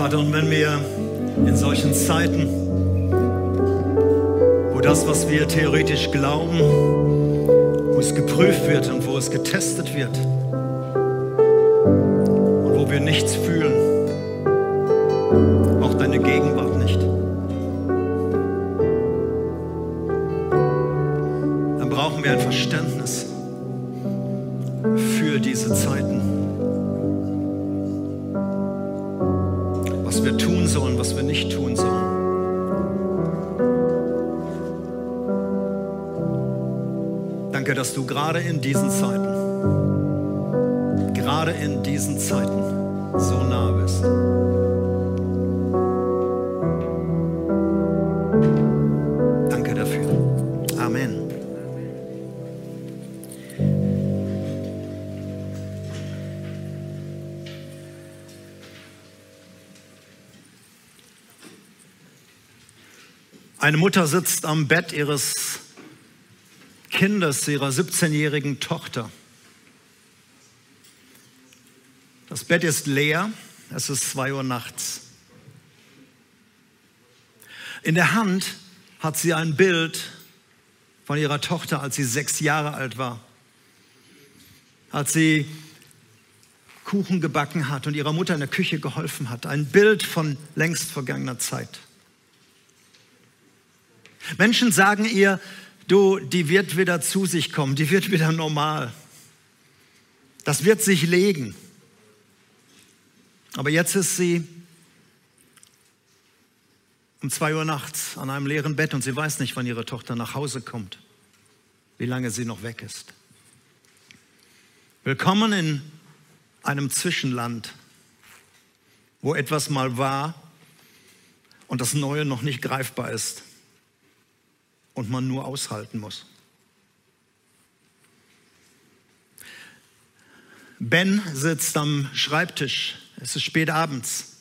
Vater, und wenn wir in solchen Zeiten, wo das, was wir theoretisch glauben, wo es geprüft wird und wo es getestet wird und wo wir nichts fühlen, auch deine Gegenwart nicht, dann brauchen wir ein Verständnis für diese Zeiten. Sollen, was wir nicht tun sollen. Danke, dass du gerade in diesen Zeiten, gerade in diesen Zeiten so nah bist. Eine Mutter sitzt am Bett ihres Kindes, ihrer 17-jährigen Tochter. Das Bett ist leer, es ist zwei Uhr nachts. In der Hand hat sie ein Bild von ihrer Tochter, als sie sechs Jahre alt war, als sie Kuchen gebacken hat und ihrer Mutter in der Küche geholfen hat. Ein Bild von längst vergangener Zeit. Menschen sagen ihr, du, die wird wieder zu sich kommen, die wird wieder normal. Das wird sich legen. Aber jetzt ist sie um zwei Uhr nachts an einem leeren Bett und sie weiß nicht, wann ihre Tochter nach Hause kommt, wie lange sie noch weg ist. Willkommen in einem Zwischenland, wo etwas mal war und das Neue noch nicht greifbar ist und man nur aushalten muss. Ben sitzt am Schreibtisch. Es ist spät abends.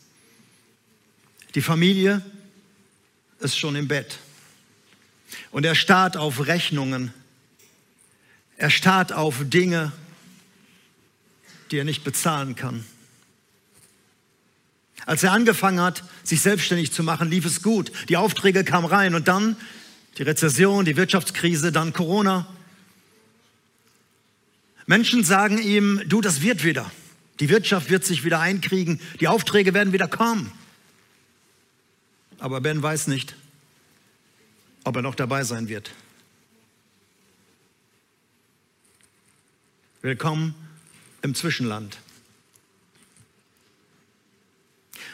Die Familie ist schon im Bett. Und er starrt auf Rechnungen. Er starrt auf Dinge, die er nicht bezahlen kann. Als er angefangen hat, sich selbstständig zu machen, lief es gut. Die Aufträge kamen rein und dann die Rezession, die Wirtschaftskrise, dann Corona. Menschen sagen ihm, du, das wird wieder. Die Wirtschaft wird sich wieder einkriegen, die Aufträge werden wieder kommen. Aber Ben weiß nicht, ob er noch dabei sein wird. Willkommen im Zwischenland.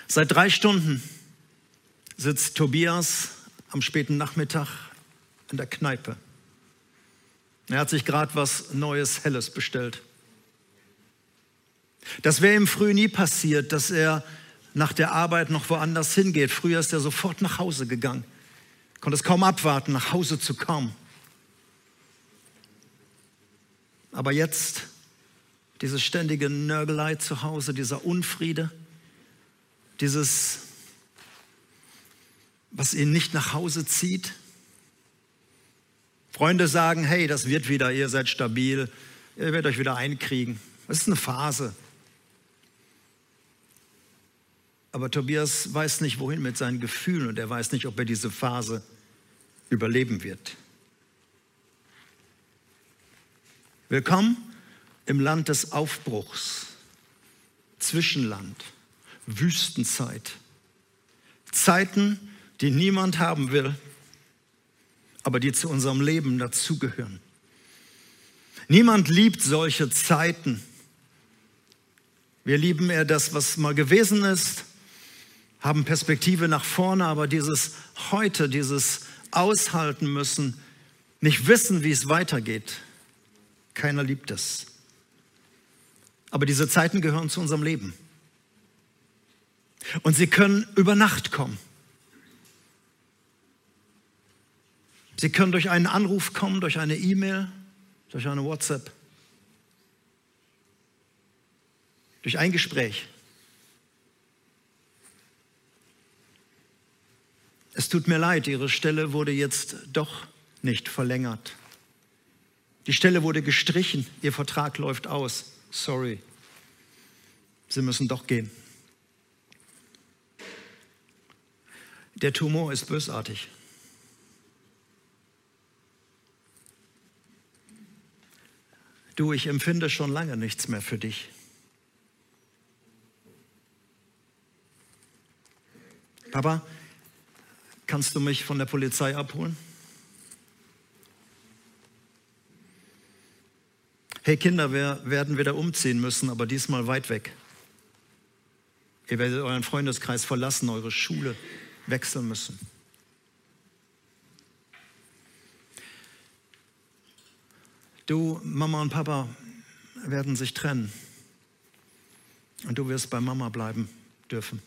Seit drei Stunden sitzt Tobias am späten Nachmittag in der Kneipe. Er hat sich gerade was Neues, Helles bestellt. Das wäre ihm früh nie passiert, dass er nach der Arbeit noch woanders hingeht. Früher ist er sofort nach Hause gegangen, konnte es kaum abwarten, nach Hause zu kommen. Aber jetzt diese ständige Nörgelei zu Hause, dieser Unfriede, dieses, was ihn nicht nach Hause zieht, Freunde sagen, hey, das wird wieder, ihr seid stabil, ihr werdet euch wieder einkriegen. Das ist eine Phase. Aber Tobias weiß nicht, wohin mit seinen Gefühlen und er weiß nicht, ob er diese Phase überleben wird. Willkommen im Land des Aufbruchs, Zwischenland, Wüstenzeit, Zeiten, die niemand haben will, aber die zu unserem Leben dazugehören. Niemand liebt solche Zeiten. Wir lieben eher das, was mal gewesen ist, haben Perspektive nach vorne, aber dieses heute, dieses aushalten müssen, nicht wissen, wie es weitergeht, keiner liebt es. Aber diese Zeiten gehören zu unserem Leben. Und sie können über Nacht kommen. Sie können durch einen Anruf kommen, durch eine E-Mail, durch eine WhatsApp, durch ein Gespräch. Es tut mir leid, Ihre Stelle wurde jetzt doch nicht verlängert. Die Stelle wurde gestrichen, Ihr Vertrag läuft aus. Sorry, Sie müssen doch gehen. Der Tumor ist bösartig. Du, ich empfinde schon lange nichts mehr für dich. Papa, kannst du mich von der Polizei abholen? Hey Kinder, wir werden wieder umziehen müssen, aber diesmal weit weg. Ihr werdet euren Freundeskreis verlassen, eure Schule wechseln müssen. Du, Mama und Papa werden sich trennen. Und du wirst bei Mama bleiben dürfen.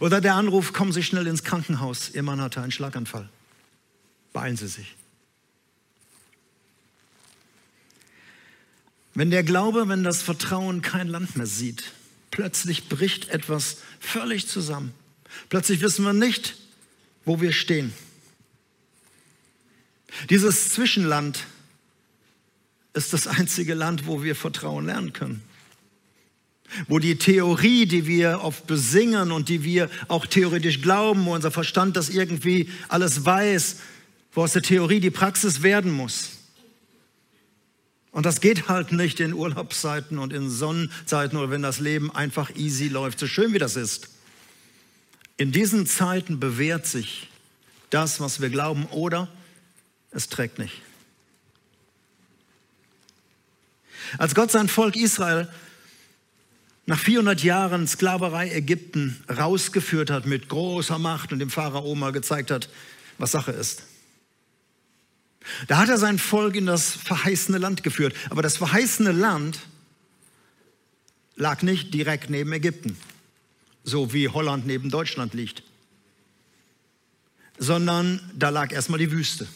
Oder der Anruf, kommen Sie schnell ins Krankenhaus, Ihr Mann hatte einen Schlaganfall. Beeilen Sie sich. Wenn der Glaube, wenn das Vertrauen kein Land mehr sieht, plötzlich bricht etwas völlig zusammen. Plötzlich wissen wir nicht, wo wir stehen. Dieses Zwischenland ist das einzige Land, wo wir Vertrauen lernen können. Wo die Theorie, die wir oft besingen und die wir auch theoretisch glauben, wo unser Verstand das irgendwie alles weiß, wo aus der Theorie die Praxis werden muss. Und das geht halt nicht in Urlaubszeiten und in Sonnenzeiten oder wenn das Leben einfach easy läuft, so schön wie das ist. In diesen Zeiten bewährt sich das, was wir glauben, oder es trägt nicht. Als Gott sein Volk Israel nach 400 Jahren Sklaverei Ägypten rausgeführt hat mit großer Macht und dem Pharao mal gezeigt hat, was Sache ist. Da hat er sein Volk in das verheißene Land geführt. Aber das verheißene Land lag nicht direkt neben Ägypten, so wie Holland neben Deutschland liegt, sondern da lag erstmal die Wüste.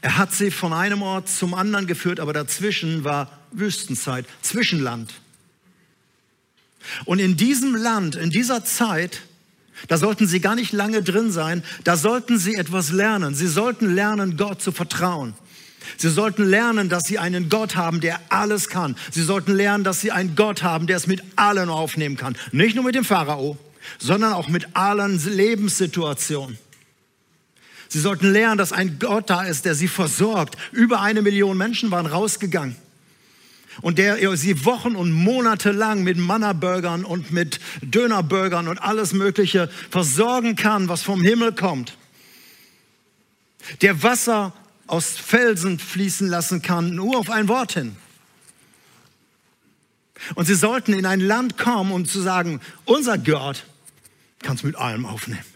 Er hat sie von einem Ort zum anderen geführt, aber dazwischen war Wüstenzeit, Zwischenland. Und in diesem Land, in dieser Zeit, da sollten sie gar nicht lange drin sein, da sollten sie etwas lernen. Sie sollten lernen, Gott zu vertrauen. Sie sollten lernen, dass sie einen Gott haben, der alles kann. Sie sollten lernen, dass sie einen Gott haben, der es mit allen aufnehmen kann. Nicht nur mit dem Pharao, sondern auch mit allen Lebenssituationen. Sie sollten lernen, dass ein Gott da ist, der sie versorgt. Über eine Million Menschen waren rausgegangen. Und der sie Wochen und Monate lang mit Manna-Burgern und mit Döner-Burgern und alles Mögliche versorgen kann, was vom Himmel kommt. Der Wasser aus Felsen fließen lassen kann, nur auf ein Wort hin. Und sie sollten in ein Land kommen, um zu sagen, unser Gott kann es mit allem aufnehmen.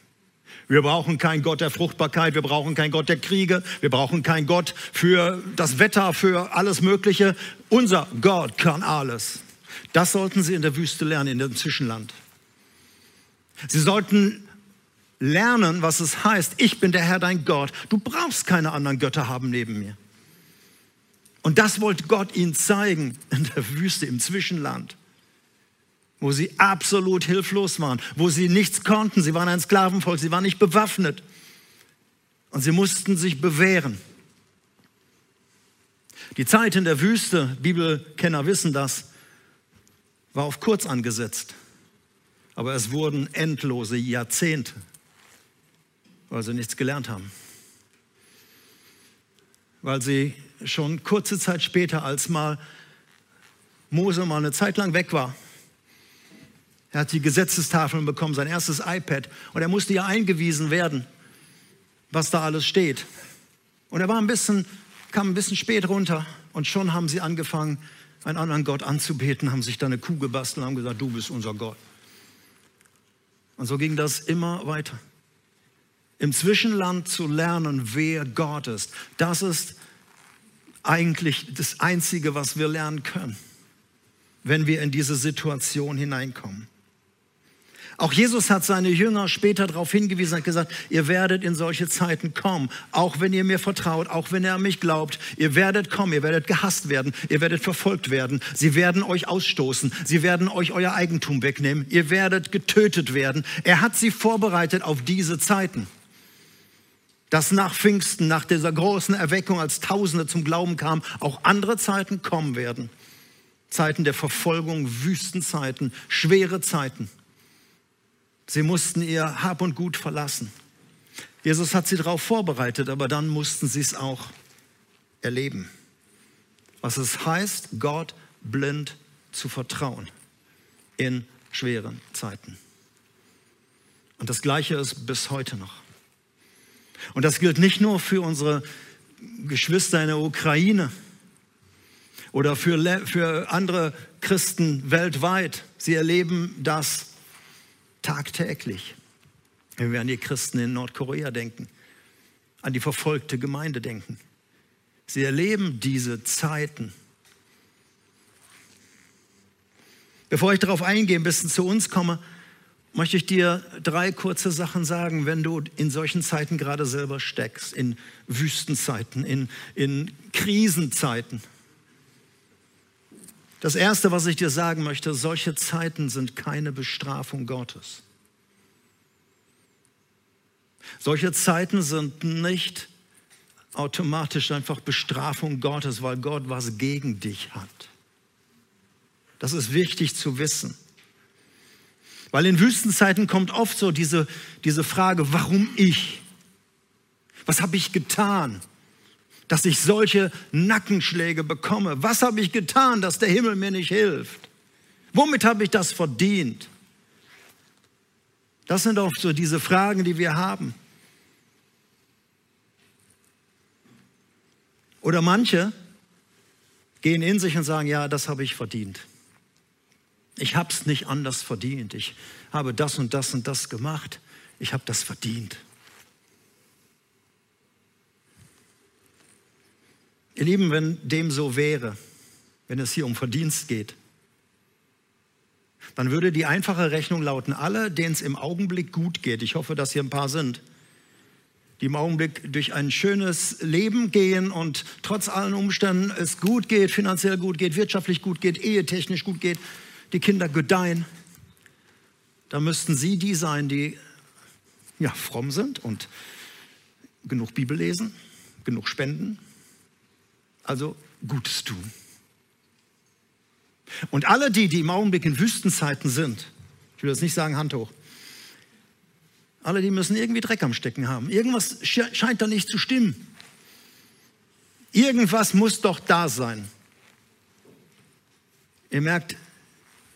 Wir brauchen keinen Gott der Fruchtbarkeit, wir brauchen keinen Gott der Kriege, wir brauchen keinen Gott für das Wetter, für alles Mögliche. Unser Gott kann alles. Das sollten Sie in der Wüste lernen, in dem Zwischenland. Sie sollten lernen, was es heißt, ich bin der Herr dein Gott. Du brauchst keine anderen Götter haben neben mir. Und das wollte Gott ihnen zeigen in der Wüste, im Zwischenland wo sie absolut hilflos waren, wo sie nichts konnten. Sie waren ein Sklavenvolk, sie waren nicht bewaffnet und sie mussten sich bewähren. Die Zeit in der Wüste, Bibelkenner wissen das, war auf kurz angesetzt. Aber es wurden endlose Jahrzehnte, weil sie nichts gelernt haben. Weil sie schon kurze Zeit später, als mal Mose mal eine Zeit lang weg war, er hat die Gesetzestafeln bekommen, sein erstes iPad. Und er musste ja eingewiesen werden, was da alles steht. Und er war ein bisschen, kam ein bisschen spät runter. Und schon haben sie angefangen, einen anderen Gott anzubeten, haben sich da eine Kuh gebastelt und haben gesagt, du bist unser Gott. Und so ging das immer weiter. Im Zwischenland zu lernen, wer Gott ist, das ist eigentlich das Einzige, was wir lernen können, wenn wir in diese Situation hineinkommen. Auch Jesus hat seine Jünger später darauf hingewiesen, hat gesagt, ihr werdet in solche Zeiten kommen, auch wenn ihr mir vertraut, auch wenn ihr an mich glaubt, ihr werdet kommen, ihr werdet gehasst werden, ihr werdet verfolgt werden, sie werden euch ausstoßen, sie werden euch euer Eigentum wegnehmen, ihr werdet getötet werden. Er hat sie vorbereitet auf diese Zeiten. Dass nach Pfingsten, nach dieser großen Erweckung, als Tausende zum Glauben kamen, auch andere Zeiten kommen werden. Zeiten der Verfolgung, Wüstenzeiten, schwere Zeiten. Sie mussten ihr Hab und Gut verlassen. Jesus hat sie darauf vorbereitet, aber dann mussten sie es auch erleben. Was es heißt, Gott blind zu vertrauen in schweren Zeiten. Und das Gleiche ist bis heute noch. Und das gilt nicht nur für unsere Geschwister in der Ukraine oder für, für andere Christen weltweit. Sie erleben das tagtäglich. Wenn wir an die Christen in Nordkorea denken, an die verfolgte Gemeinde denken. Sie erleben diese Zeiten. Bevor ich darauf eingehe, ein bisschen zu uns komme, möchte ich dir drei kurze Sachen sagen, wenn du in solchen Zeiten gerade selber steckst, in Wüstenzeiten, in, in Krisenzeiten. Das Erste, was ich dir sagen möchte, solche Zeiten sind keine Bestrafung Gottes. Solche Zeiten sind nicht automatisch einfach Bestrafung Gottes, weil Gott was gegen dich hat. Das ist wichtig zu wissen. Weil in Wüstenzeiten kommt oft so diese, diese Frage, warum ich? Was habe ich getan, dass ich solche Nackenschläge bekomme? Was habe ich getan, dass der Himmel mir nicht hilft? Womit habe ich das verdient? Das sind oft so diese Fragen, die wir haben. Oder manche gehen in sich und sagen, ja, das habe ich verdient. Ich habe es nicht anders verdient. Ich habe das und das und das gemacht. Ich habe das verdient. Ihr Lieben, wenn dem so wäre, wenn es hier um Verdienst geht, dann würde die einfache Rechnung lauten, alle, denen es im Augenblick gut geht, ich hoffe, dass hier ein paar sind, die im Augenblick durch ein schönes Leben gehen und trotz allen Umständen es gut geht, finanziell gut geht, wirtschaftlich gut geht, ehetechnisch gut geht, die Kinder gedeihen, da müssten Sie die sein, die ja, fromm sind und genug Bibel lesen, genug spenden, also Gutes tun. Und alle die, die im Augenblick in Wüstenzeiten sind, ich will jetzt nicht sagen Hand hoch, alle die müssen irgendwie Dreck am Stecken haben. Irgendwas scheint da nicht zu stimmen. Irgendwas muss doch da sein. Ihr merkt,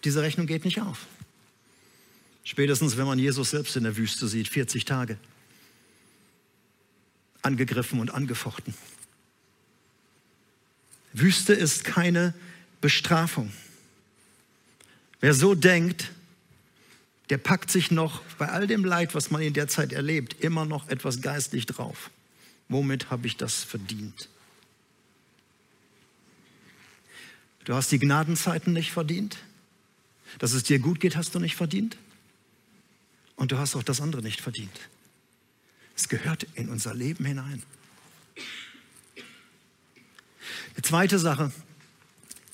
diese Rechnung geht nicht auf. Spätestens, wenn man Jesus selbst in der Wüste sieht, 40 Tage. Angegriffen und angefochten. Wüste ist keine Bestrafung. Wer so denkt, der packt sich noch bei all dem Leid, was man in der Zeit erlebt, immer noch etwas geistlich drauf. Womit habe ich das verdient? Du hast die Gnadenzeiten nicht verdient. Dass es dir gut geht, hast du nicht verdient. Und du hast auch das andere nicht verdient. Es gehört in unser Leben hinein. Die zweite Sache,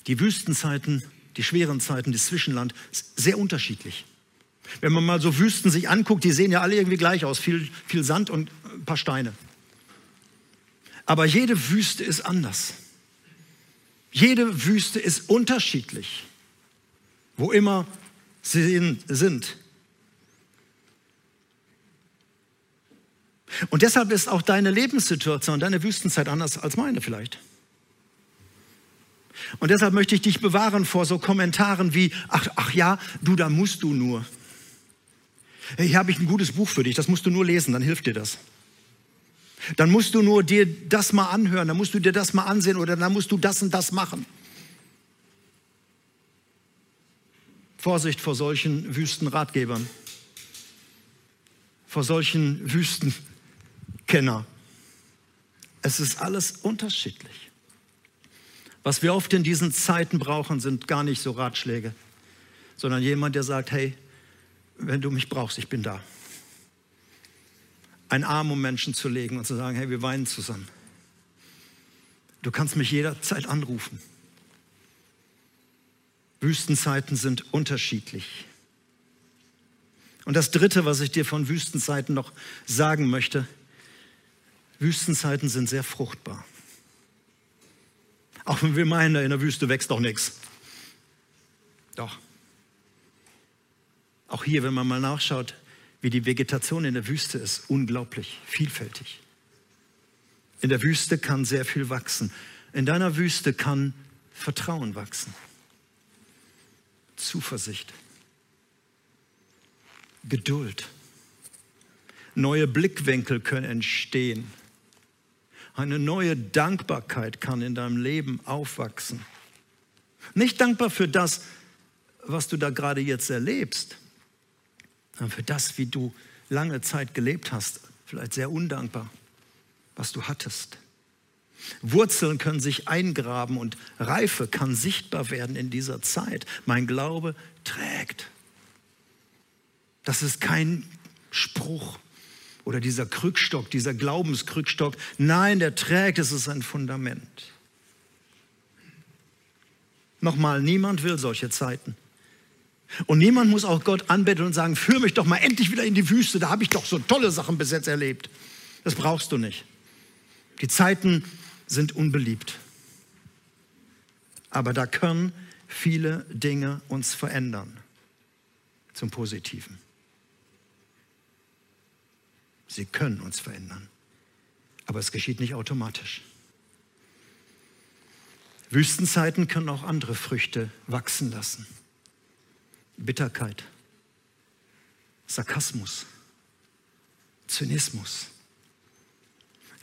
die Wüstenzeiten, die schweren Zeiten, das Zwischenland, ist sehr unterschiedlich. Wenn man mal so Wüsten sich anguckt, die sehen ja alle irgendwie gleich aus, viel, viel Sand und ein paar Steine. Aber jede Wüste ist anders. Jede Wüste ist unterschiedlich wo immer sie sind. Und deshalb ist auch deine Lebenssituation, deine Wüstenzeit anders als meine vielleicht. Und deshalb möchte ich dich bewahren vor so Kommentaren wie, ach, ach ja, du, da musst du nur. Hier habe ich ein gutes Buch für dich, das musst du nur lesen, dann hilft dir das. Dann musst du nur dir das mal anhören, dann musst du dir das mal ansehen oder dann musst du das und das machen. Vorsicht vor solchen Wüstenratgebern, vor solchen Wüstenkenner. Es ist alles unterschiedlich. Was wir oft in diesen Zeiten brauchen, sind gar nicht so Ratschläge, sondern jemand, der sagt, hey, wenn du mich brauchst, ich bin da. Ein Arm um Menschen zu legen und zu sagen, hey, wir weinen zusammen. Du kannst mich jederzeit anrufen. Wüstenzeiten sind unterschiedlich. Und das Dritte, was ich dir von Wüstenzeiten noch sagen möchte, Wüstenzeiten sind sehr fruchtbar. Auch wenn wir meinen, in der Wüste wächst doch nichts. Doch. Auch hier, wenn man mal nachschaut, wie die Vegetation in der Wüste ist, unglaublich vielfältig. In der Wüste kann sehr viel wachsen. In deiner Wüste kann Vertrauen wachsen. Zuversicht. Geduld. Neue Blickwinkel können entstehen. Eine neue Dankbarkeit kann in deinem Leben aufwachsen. Nicht dankbar für das, was du da gerade jetzt erlebst, sondern für das, wie du lange Zeit gelebt hast. Vielleicht sehr undankbar, was du hattest. Wurzeln können sich eingraben und Reife kann sichtbar werden in dieser Zeit. Mein Glaube trägt. Das ist kein Spruch oder dieser Krückstock, dieser Glaubenskrückstock. Nein, der trägt, es ist ein Fundament. Nochmal, niemand will solche Zeiten. Und niemand muss auch Gott anbetteln und sagen, führe mich doch mal endlich wieder in die Wüste, da habe ich doch so tolle Sachen bis jetzt erlebt. Das brauchst du nicht. Die Zeiten sind unbeliebt. Aber da können viele Dinge uns verändern zum Positiven. Sie können uns verändern, aber es geschieht nicht automatisch. Wüstenzeiten können auch andere Früchte wachsen lassen. Bitterkeit, Sarkasmus, Zynismus,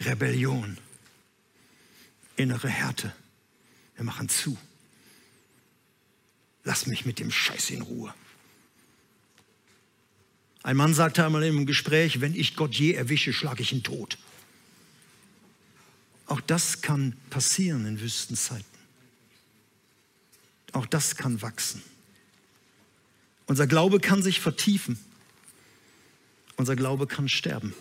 Rebellion, innere Härte. Wir machen zu. Lass mich mit dem Scheiß in Ruhe. Ein Mann sagte einmal im Gespräch, wenn ich Gott je erwische, schlage ich ihn tot. Auch das kann passieren in Wüstenzeiten. Auch das kann wachsen. Unser Glaube kann sich vertiefen. Unser Glaube kann sterben.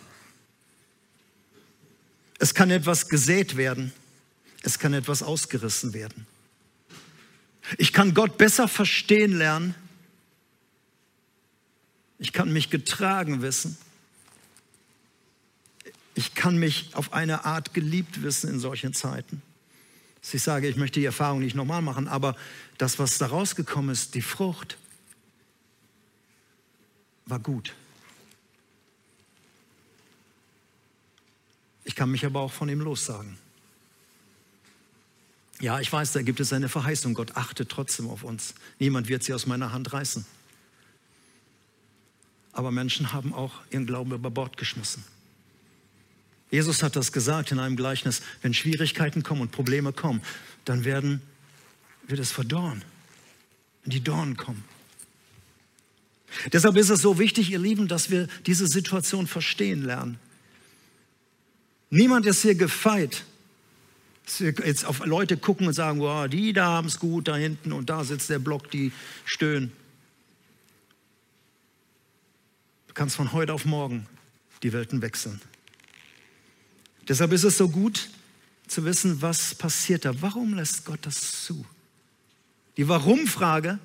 Es kann etwas gesät werden es kann etwas ausgerissen werden. Ich kann Gott besser verstehen lernen. Ich kann mich getragen wissen. Ich kann mich auf eine Art geliebt wissen in solchen Zeiten. ich sage, ich möchte die Erfahrung nicht nochmal machen, aber das, was da rausgekommen ist, die Frucht, war gut. Ich kann mich aber auch von ihm lossagen. Ja, ich weiß, da gibt es eine Verheißung. Gott achtet trotzdem auf uns. Niemand wird sie aus meiner Hand reißen. Aber Menschen haben auch ihren Glauben über Bord geschmissen. Jesus hat das gesagt in einem Gleichnis, wenn Schwierigkeiten kommen und Probleme kommen, dann werden, wird es verdorren, wenn die Dornen kommen. Deshalb ist es so wichtig, ihr Lieben, dass wir diese Situation verstehen lernen. Niemand ist hier gefeit, jetzt auf Leute gucken und sagen, wow, die da haben es gut, da hinten und da sitzt der Block, die stöhnen. Du kannst von heute auf morgen die Welten wechseln. Deshalb ist es so gut zu wissen, was passiert da. Warum lässt Gott das zu? Die Warum-Frage,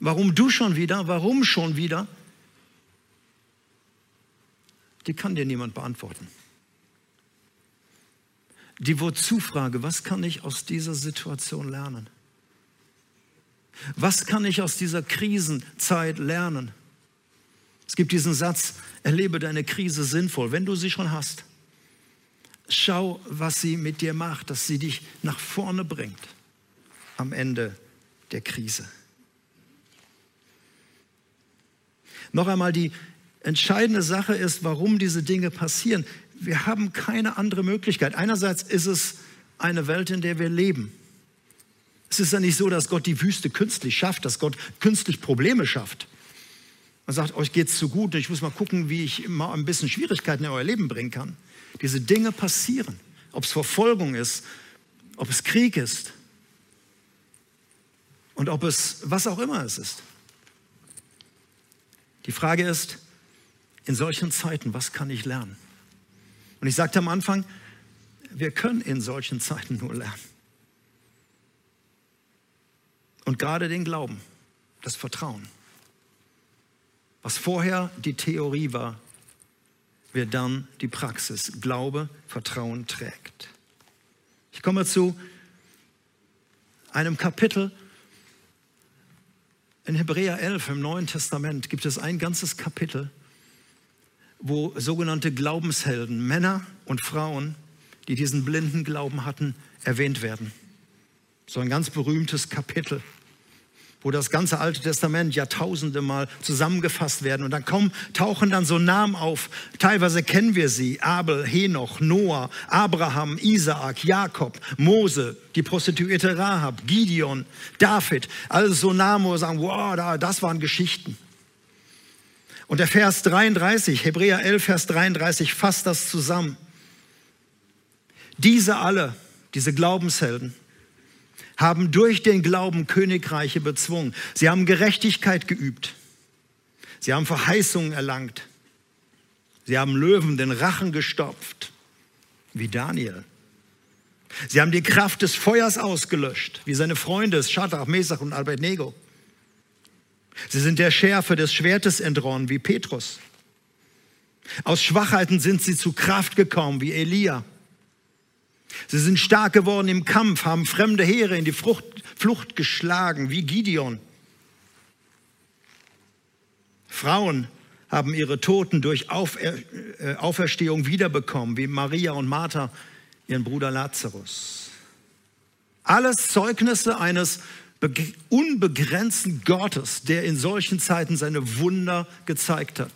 warum du schon wieder, warum schon wieder, die kann dir niemand beantworten die Wozu-Frage, was kann ich aus dieser Situation lernen? Was kann ich aus dieser Krisenzeit lernen? Es gibt diesen Satz, erlebe deine Krise sinnvoll, wenn du sie schon hast. Schau, was sie mit dir macht, dass sie dich nach vorne bringt am Ende der Krise. Noch einmal, die entscheidende Sache ist, warum diese Dinge passieren wir haben keine andere Möglichkeit. Einerseits ist es eine Welt, in der wir leben. Es ist ja nicht so, dass Gott die Wüste künstlich schafft, dass Gott künstlich Probleme schafft. Man sagt, euch geht es zu gut, ich muss mal gucken, wie ich mal ein bisschen Schwierigkeiten in euer Leben bringen kann. Diese Dinge passieren, ob es Verfolgung ist, ob es Krieg ist und ob es was auch immer es ist. Die Frage ist, in solchen Zeiten, was kann ich lernen? Und ich sagte am Anfang, wir können in solchen Zeiten nur lernen. Und gerade den Glauben, das Vertrauen. Was vorher die Theorie war, wird dann die Praxis. Glaube, Vertrauen trägt. Ich komme zu einem Kapitel, In Hebräer 11 im Neuen Testament gibt es ein ganzes Kapitel, wo sogenannte Glaubenshelden, Männer und Frauen, die diesen blinden Glauben hatten, erwähnt werden. So ein ganz berühmtes Kapitel wo das ganze Alte Testament Jahrtausende mal zusammengefasst werden. Und dann kommen, tauchen dann so Namen auf. Teilweise kennen wir sie. Abel, Henoch, Noah, Abraham, Isaak, Jakob, Mose, die Prostituierte Rahab, Gideon, David. Alles so Namen, wo wir sagen, wow, das waren Geschichten. Und der Vers 33, Hebräer 11, Vers 33 fasst das zusammen. Diese alle, diese Glaubenshelden, haben durch den Glauben Königreiche bezwungen. Sie haben Gerechtigkeit geübt. Sie haben Verheißungen erlangt. Sie haben Löwen den Rachen gestopft, wie Daniel. Sie haben die Kraft des Feuers ausgelöscht, wie seine Freunde Schadrach, Mesach und Abednego. Sie sind der Schärfe des Schwertes entronnen, wie Petrus. Aus Schwachheiten sind sie zu Kraft gekommen, wie Elia. Sie sind stark geworden im Kampf, haben fremde Heere in die Frucht, Flucht geschlagen, wie Gideon. Frauen haben ihre Toten durch Aufer, äh, Auferstehung wiederbekommen, wie Maria und Martha ihren Bruder Lazarus. Alles Zeugnisse eines unbegrenzten Gottes, der in solchen Zeiten seine Wunder gezeigt hat.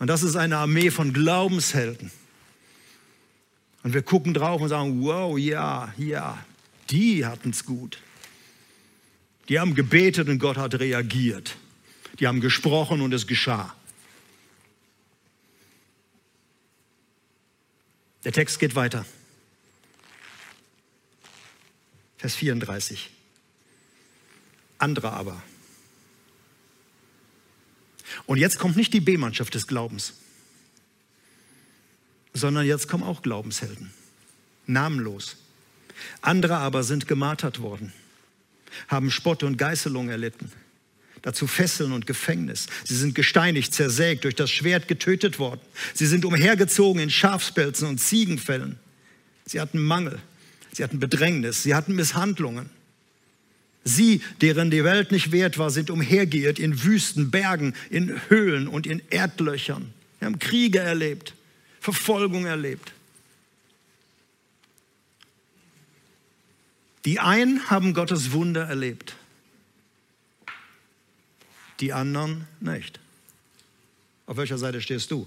Und das ist eine Armee von Glaubenshelden. Und wir gucken drauf und sagen, wow, ja, ja, die hatten es gut. Die haben gebetet und Gott hat reagiert. Die haben gesprochen und es geschah. Der Text geht weiter. Vers 34. Andere aber. Und jetzt kommt nicht die B-Mannschaft des Glaubens sondern jetzt kommen auch Glaubenshelden. Namenlos. Andere aber sind gemartert worden, haben Spott und Geißelung erlitten, dazu Fesseln und Gefängnis. Sie sind gesteinigt, zersägt, durch das Schwert getötet worden. Sie sind umhergezogen in Schafspelzen und Ziegenfällen. Sie hatten Mangel, sie hatten Bedrängnis, sie hatten Misshandlungen. Sie, deren die Welt nicht wert war, sind umhergeirrt in Wüsten, Bergen, in Höhlen und in Erdlöchern. Sie haben Kriege erlebt. Verfolgung erlebt. Die einen haben Gottes Wunder erlebt, die anderen nicht. Auf welcher Seite stehst du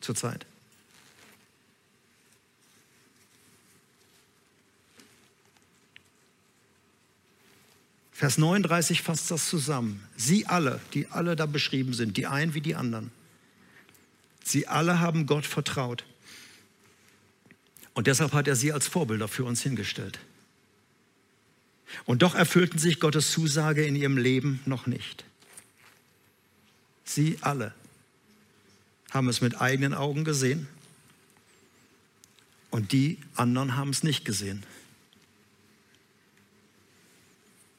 zurzeit? Vers 39 fasst das zusammen. Sie alle, die alle da beschrieben sind, die einen wie die anderen, Sie alle haben Gott vertraut. Und deshalb hat er sie als Vorbilder für uns hingestellt. Und doch erfüllten sich Gottes Zusage in ihrem Leben noch nicht. Sie alle haben es mit eigenen Augen gesehen und die anderen haben es nicht gesehen.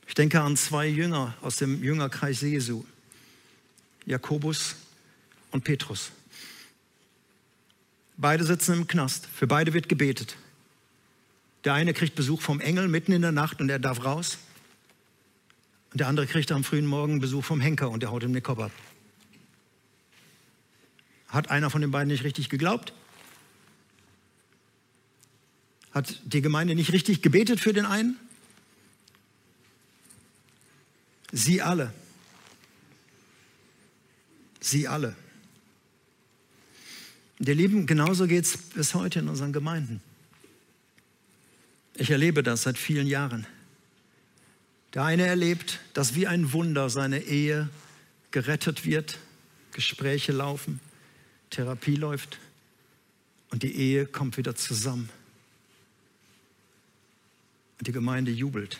Ich denke an zwei Jünger aus dem Jüngerkreis Jesu, Jakobus und Petrus. Beide sitzen im Knast. Für beide wird gebetet. Der eine kriegt Besuch vom Engel mitten in der Nacht und er darf raus. Und der andere kriegt am frühen Morgen Besuch vom Henker und der haut ihm den Kopf ab. Hat einer von den beiden nicht richtig geglaubt? Hat die Gemeinde nicht richtig gebetet für den einen? Sie alle. Sie alle. Ihr Lieben, genauso geht es bis heute in unseren Gemeinden. Ich erlebe das seit vielen Jahren. Der eine erlebt, dass wie ein Wunder seine Ehe gerettet wird, Gespräche laufen, Therapie läuft und die Ehe kommt wieder zusammen. Und die Gemeinde jubelt.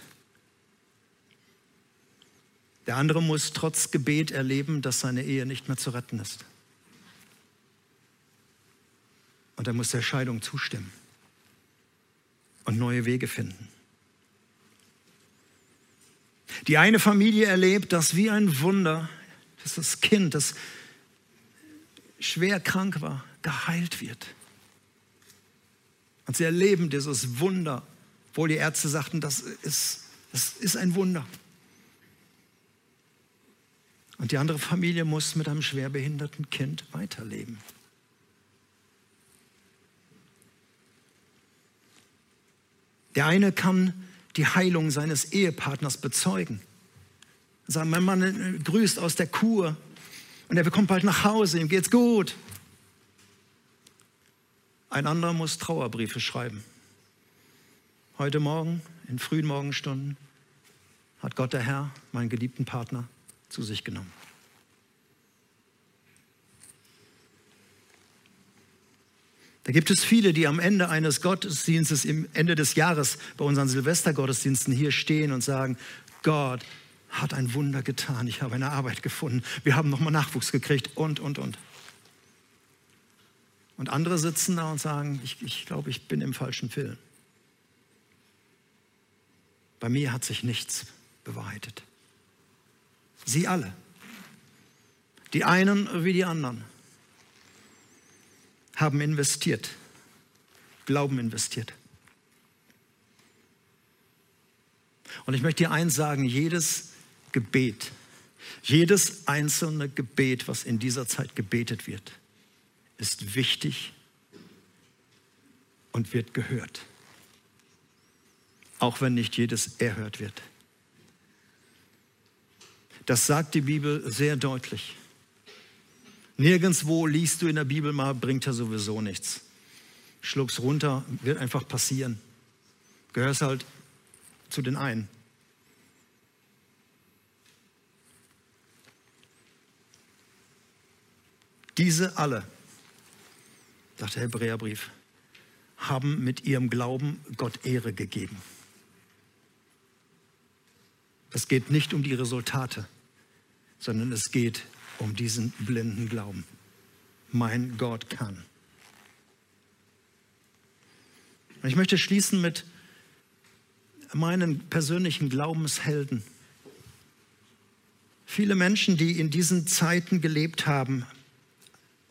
Der andere muss trotz Gebet erleben, dass seine Ehe nicht mehr zu retten ist. Und er muss der Scheidung zustimmen und neue Wege finden. Die eine Familie erlebt das wie ein Wunder, dass das Kind, das schwer krank war, geheilt wird. Und sie erleben dieses Wunder, obwohl die Ärzte sagten, das ist, das ist ein Wunder. Und die andere Familie muss mit einem schwerbehinderten Kind weiterleben. Der eine kann die Heilung seines Ehepartners bezeugen. Sagen, mein Mann grüßt aus der Kur und er bekommt bald nach Hause, ihm geht's gut. Ein anderer muss Trauerbriefe schreiben. Heute Morgen, in frühen Morgenstunden, hat Gott der Herr meinen geliebten Partner zu sich genommen. Da gibt es viele, die am Ende eines Gottesdienstes, im Ende des Jahres bei unseren Silvestergottesdiensten hier stehen und sagen, Gott hat ein Wunder getan, ich habe eine Arbeit gefunden, wir haben nochmal Nachwuchs gekriegt und, und, und. Und andere sitzen da und sagen, ich, ich glaube, ich bin im falschen Film. Bei mir hat sich nichts bewahrheitet. Sie alle, die einen wie die anderen, haben investiert, Glauben investiert. Und ich möchte dir eins sagen, jedes Gebet, jedes einzelne Gebet, was in dieser Zeit gebetet wird, ist wichtig und wird gehört. Auch wenn nicht jedes erhört wird. Das sagt die Bibel sehr deutlich. Nirgendwo liest du in der Bibel mal, bringt ja sowieso nichts. Schluck's runter, wird einfach passieren. Gehörst halt zu den einen. Diese alle, sagt der Hebräerbrief, haben mit ihrem Glauben Gott Ehre gegeben. Es geht nicht um die Resultate, sondern es geht um diesen blinden Glauben. Mein Gott kann. Und ich möchte schließen mit meinen persönlichen Glaubenshelden. Viele Menschen, die in diesen Zeiten gelebt haben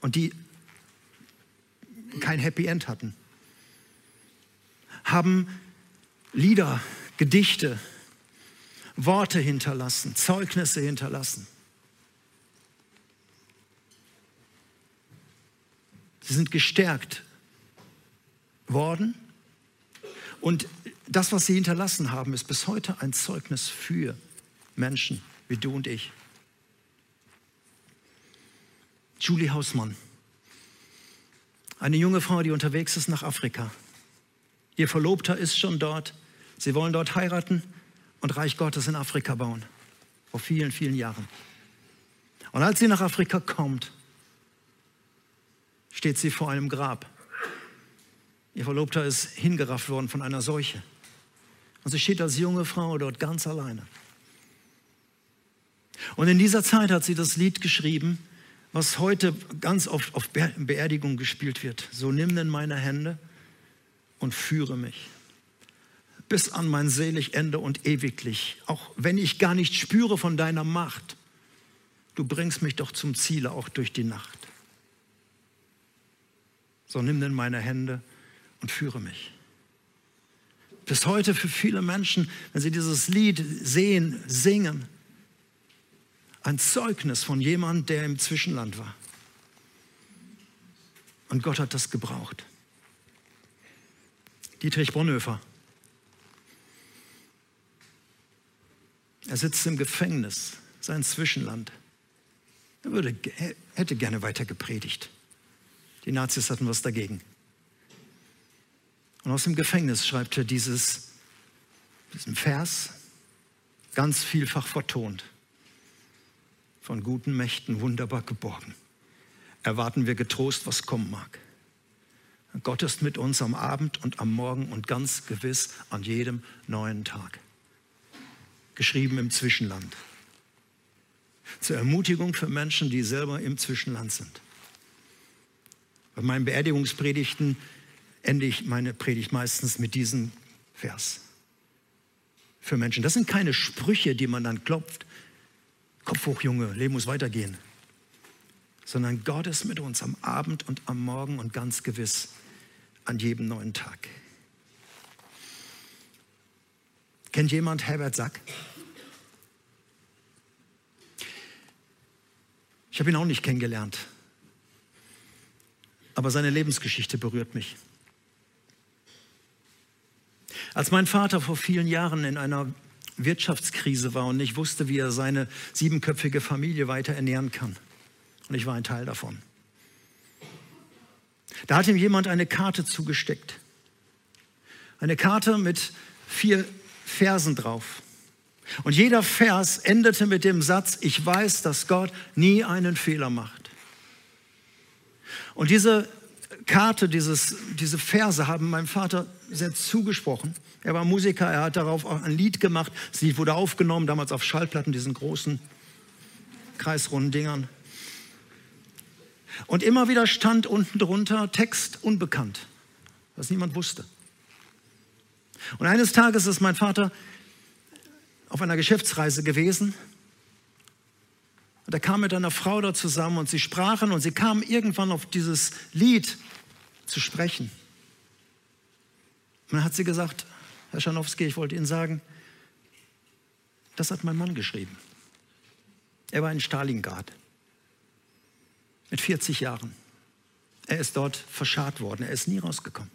und die kein Happy End hatten, haben Lieder, Gedichte, Worte hinterlassen, Zeugnisse hinterlassen. Sie sind gestärkt worden. Und das, was sie hinterlassen haben, ist bis heute ein Zeugnis für Menschen wie du und ich. Julie Hausmann, eine junge Frau, die unterwegs ist nach Afrika. Ihr Verlobter ist schon dort. Sie wollen dort heiraten und Reich Gottes in Afrika bauen. Vor vielen, vielen Jahren. Und als sie nach Afrika kommt, steht sie vor einem Grab. Ihr Verlobter ist hingerafft worden von einer Seuche. Und sie steht als junge Frau dort ganz alleine. Und in dieser Zeit hat sie das Lied geschrieben, was heute ganz oft auf Beerdigung gespielt wird. So nimm denn meine Hände und führe mich bis an mein selig Ende und ewiglich, auch wenn ich gar nicht spüre von deiner Macht. Du bringst mich doch zum Ziele, auch durch die Nacht. So nimm denn meine Hände und führe mich. Bis heute für viele Menschen, wenn sie dieses Lied sehen, singen, ein Zeugnis von jemandem, der im Zwischenland war. Und Gott hat das gebraucht. Dietrich Bonhoeffer. Er sitzt im Gefängnis, sein Zwischenland. Er würde, hätte gerne weiter gepredigt. Die Nazis hatten was dagegen. Und aus dem Gefängnis schreibt er dieses, diesen Vers, ganz vielfach vertont, von guten Mächten wunderbar geborgen. Erwarten wir getrost, was kommen mag. Gott ist mit uns am Abend und am Morgen und ganz gewiss an jedem neuen Tag. Geschrieben im Zwischenland. Zur Ermutigung für Menschen, die selber im Zwischenland sind. Bei meinen Beerdigungspredigten ende ich meine Predigt meistens mit diesem Vers. Für Menschen. Das sind keine Sprüche, die man dann klopft. Kopf hoch, Junge, Leben muss weitergehen. Sondern Gott ist mit uns am Abend und am Morgen und ganz gewiss an jedem neuen Tag. Kennt jemand Herbert Sack? Ich habe ihn auch nicht kennengelernt. Aber seine Lebensgeschichte berührt mich. Als mein Vater vor vielen Jahren in einer Wirtschaftskrise war und nicht wusste, wie er seine siebenköpfige Familie weiter ernähren kann. Und ich war ein Teil davon. Da hat ihm jemand eine Karte zugesteckt. Eine Karte mit vier Versen drauf. Und jeder Vers endete mit dem Satz, ich weiß, dass Gott nie einen Fehler macht. Und diese Karte, dieses, diese Verse haben meinem Vater sehr zugesprochen. Er war Musiker, er hat darauf auch ein Lied gemacht. Das Lied wurde aufgenommen, damals auf Schallplatten, diesen großen kreisrunden Dingern. Und immer wieder stand unten drunter Text unbekannt, was niemand wusste. Und eines Tages ist mein Vater auf einer Geschäftsreise gewesen. Und er kam mit einer Frau da zusammen und sie sprachen und sie kamen irgendwann auf dieses Lied zu sprechen. Und dann hat sie gesagt, Herr Schanowski, ich wollte Ihnen sagen, das hat mein Mann geschrieben. Er war in Stalingrad mit 40 Jahren. Er ist dort verscharrt worden, er ist nie rausgekommen.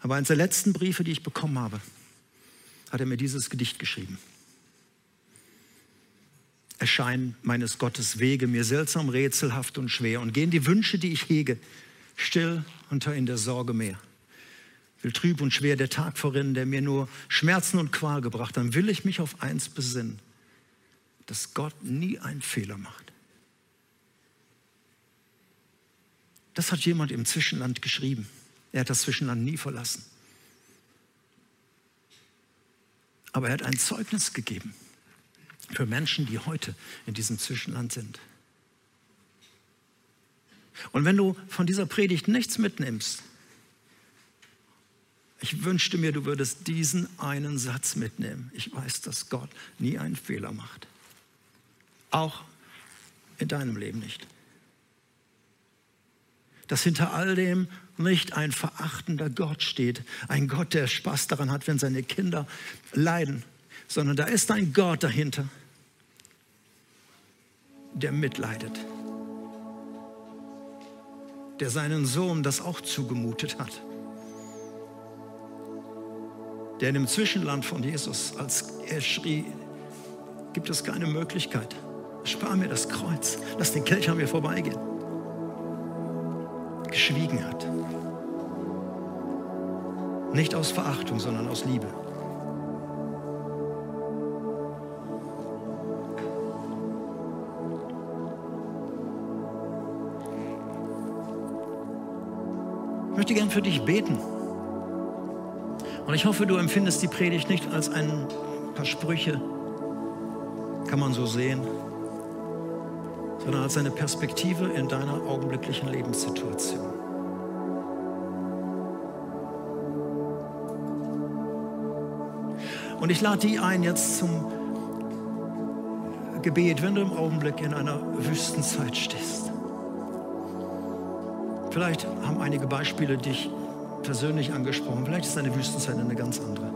Aber eines der letzten Briefe, die ich bekommen habe, hat er mir dieses Gedicht geschrieben. Erscheinen meines Gottes Wege mir seltsam, rätselhaft und schwer und gehen die Wünsche, die ich hege, still unter in der Sorge mehr. Will trüb und schwer der Tag vorrinnen, der mir nur Schmerzen und Qual gebracht, dann will ich mich auf eins besinnen, dass Gott nie einen Fehler macht. Das hat jemand im Zwischenland geschrieben. Er hat das Zwischenland nie verlassen. Aber er hat ein Zeugnis gegeben für Menschen, die heute in diesem Zwischenland sind. Und wenn du von dieser Predigt nichts mitnimmst, ich wünschte mir, du würdest diesen einen Satz mitnehmen. Ich weiß, dass Gott nie einen Fehler macht. Auch in deinem Leben nicht. Dass hinter all dem nicht ein verachtender Gott steht, ein Gott, der Spaß daran hat, wenn seine Kinder leiden, sondern da ist ein Gott dahinter, der mitleidet, der seinen Sohn das auch zugemutet hat, der in dem Zwischenland von Jesus, als er schrie, gibt es keine Möglichkeit, spar mir das Kreuz, lass den Kelch an mir vorbeigehen, geschwiegen hat. Nicht aus Verachtung, sondern aus Liebe. Möchte gern für dich beten. Und ich hoffe, du empfindest die Predigt nicht als ein paar Sprüche, kann man so sehen, sondern als eine Perspektive in deiner augenblicklichen Lebenssituation. Und ich lade die ein jetzt zum Gebet, wenn du im Augenblick in einer Wüstenzeit stehst. Vielleicht haben einige Beispiele dich persönlich angesprochen. Vielleicht ist deine Wüstenzeit eine ganz andere.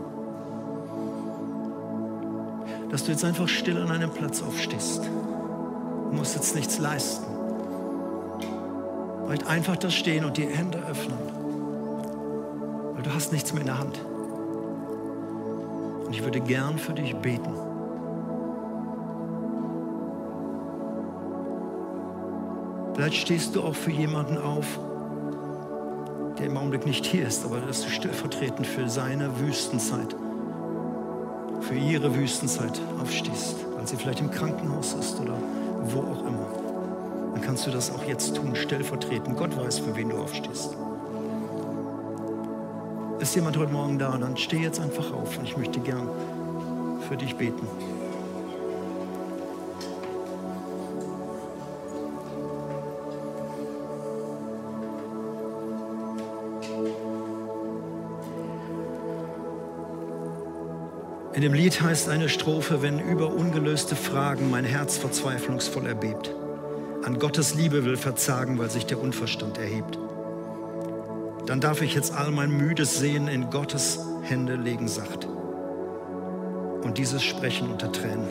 Dass du jetzt einfach still an einem Platz aufstehst. Du musst jetzt nichts leisten. Vielleicht einfach das Stehen und die Hände öffnen. Weil du hast nichts mehr in der Hand. Und ich würde gern für dich beten. Vielleicht stehst du auch für jemanden auf, der im Augenblick nicht hier ist, aber dass du stellvertretend für seine Wüstenzeit, für ihre Wüstenzeit aufstehst, weil sie vielleicht im Krankenhaus ist oder wo auch immer. Dann kannst du das auch jetzt tun, stellvertretend. Gott weiß, für wen du aufstehst. Ist jemand heute Morgen da? Dann steh jetzt einfach auf und ich möchte gern für dich beten. In dem Lied heißt eine Strophe, wenn über ungelöste Fragen mein Herz verzweiflungsvoll erbebt. An Gottes Liebe will verzagen, weil sich der Unverstand erhebt dann darf ich jetzt all mein müdes Sehen in Gottes Hände legen sacht. Und dieses Sprechen unter Tränen,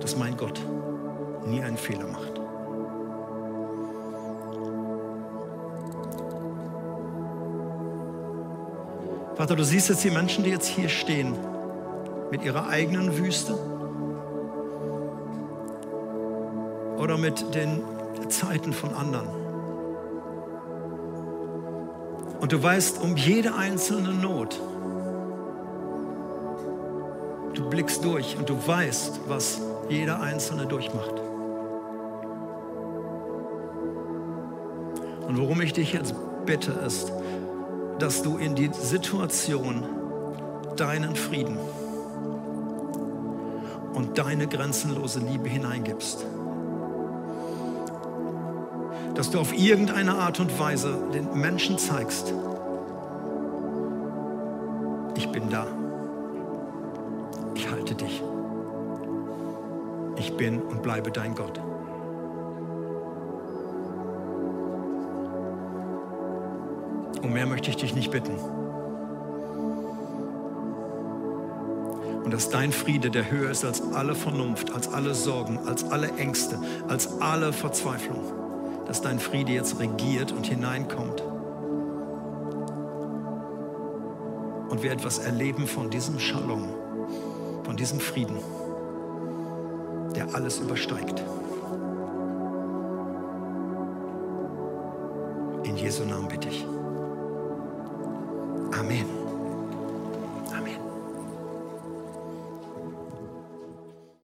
dass mein Gott nie einen Fehler macht. Vater, du siehst jetzt die Menschen, die jetzt hier stehen, mit ihrer eigenen Wüste oder mit den Zeiten von anderen. Und du weißt um jede einzelne Not. Du blickst durch und du weißt, was jeder Einzelne durchmacht. Und worum ich dich jetzt bitte, ist, dass du in die Situation deinen Frieden und deine grenzenlose Liebe hineingibst. Dass du auf irgendeine Art und Weise den Menschen zeigst, ich bin da. Ich halte dich. Ich bin und bleibe dein Gott. Um mehr möchte ich dich nicht bitten. Und dass dein Friede, der höher ist als alle Vernunft, als alle Sorgen, als alle Ängste, als alle Verzweiflung, dass dein Friede jetzt regiert und hineinkommt. Und wir etwas erleben von diesem Shalom, von diesem Frieden, der alles übersteigt. In Jesu Namen bitte.